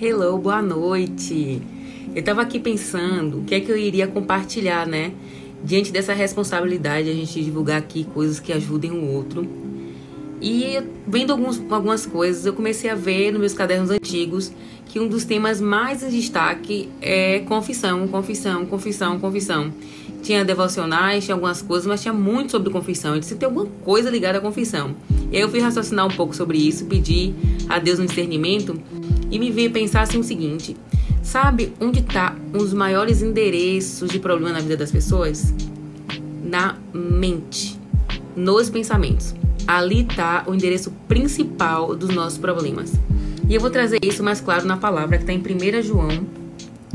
Hello, boa noite. Eu estava aqui pensando o que é que eu iria compartilhar, né? Diante dessa responsabilidade, a gente divulgar aqui coisas que ajudem o outro. E vendo alguns, algumas coisas, eu comecei a ver nos meus cadernos antigos que um dos temas mais em destaque é confissão, confissão, confissão, confissão. Tinha devocionais, tinha algumas coisas, mas tinha muito sobre confissão. Eu disse tem alguma coisa ligada à confissão. E aí eu fui raciocinar um pouco sobre isso, pedi a Deus um discernimento e me veio pensar assim o seguinte: sabe onde está os maiores endereços de problema na vida das pessoas? Na mente, nos pensamentos. Ali está o endereço principal dos nossos problemas. E eu vou trazer isso mais claro na palavra que está em 1 João,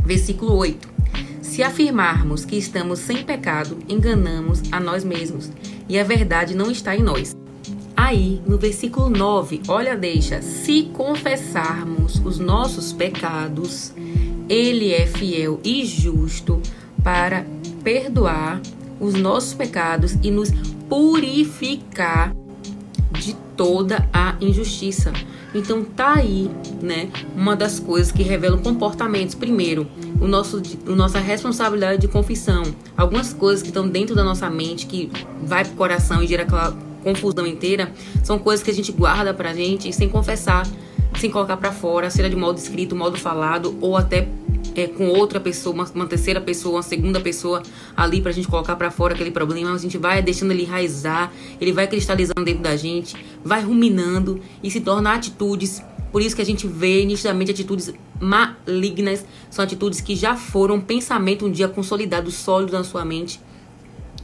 versículo 8. Se afirmarmos que estamos sem pecado, enganamos a nós mesmos, e a verdade não está em nós. Aí, no versículo 9, olha, deixa: se confessarmos os nossos pecados, ele é fiel e justo para perdoar os nossos pecados e nos purificar de toda a injustiça. Então tá aí, né, uma das coisas que revelam comportamentos. Primeiro, o nosso, a nossa responsabilidade de confissão. Algumas coisas que estão dentro da nossa mente que vai pro coração e gera aquela confusão inteira, são coisas que a gente guarda pra gente sem confessar, sem colocar para fora, seja de modo escrito, modo falado, ou até é, com outra pessoa, uma, uma, terceira pessoa, uma segunda pessoa ali pra gente colocar para fora aquele problema, a gente vai deixando ele enraizar, ele vai cristalizando dentro da gente, vai ruminando e se torna atitudes. Por isso que a gente vê nitidamente atitudes malignas, são atitudes que já foram pensamento um dia consolidado, sólido na sua mente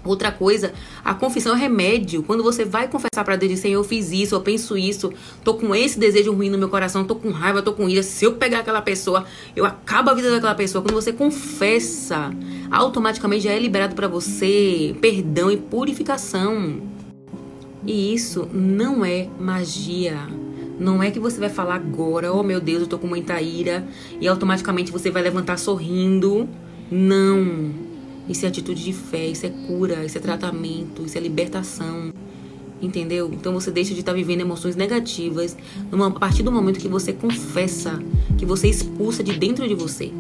Outra coisa, a confissão é remédio. Quando você vai confessar para Deus, Senhor, eu fiz isso, eu penso isso, tô com esse desejo ruim no meu coração, tô com raiva, tô com ira. Se eu pegar aquela pessoa, eu acabo a vida daquela pessoa. Quando você confessa, automaticamente já é liberado para você perdão e purificação. E isso não é magia. Não é que você vai falar agora, oh meu Deus, eu tô com muita ira, e automaticamente você vai levantar sorrindo. Não. Isso é atitude de fé, isso é cura, isso é tratamento, isso é libertação. Entendeu? Então você deixa de estar vivendo emoções negativas numa, a partir do momento que você confessa, que você expulsa de dentro de você.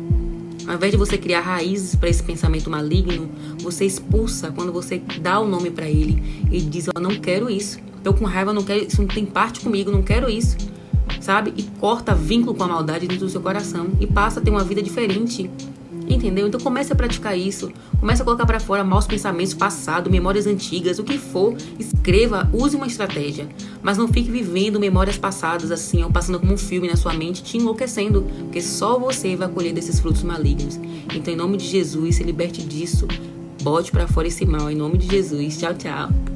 Ao invés de você criar raízes para esse pensamento maligno, você expulsa quando você dá o nome para ele e diz: Eu não quero isso. Tô com raiva, não quero isso, não tem parte comigo, não quero isso. Sabe? E corta vínculo com a maldade dentro do seu coração e passa a ter uma vida diferente. Entendeu? Então comece a praticar isso. Comece a colocar para fora maus pensamentos passados, memórias antigas, o que for. Escreva, use uma estratégia. Mas não fique vivendo memórias passadas assim, ou passando como um filme na sua mente, te enlouquecendo. Porque só você vai colher desses frutos malignos. Então, em nome de Jesus, se liberte disso. Bote para fora esse mal. Em nome de Jesus. Tchau, tchau.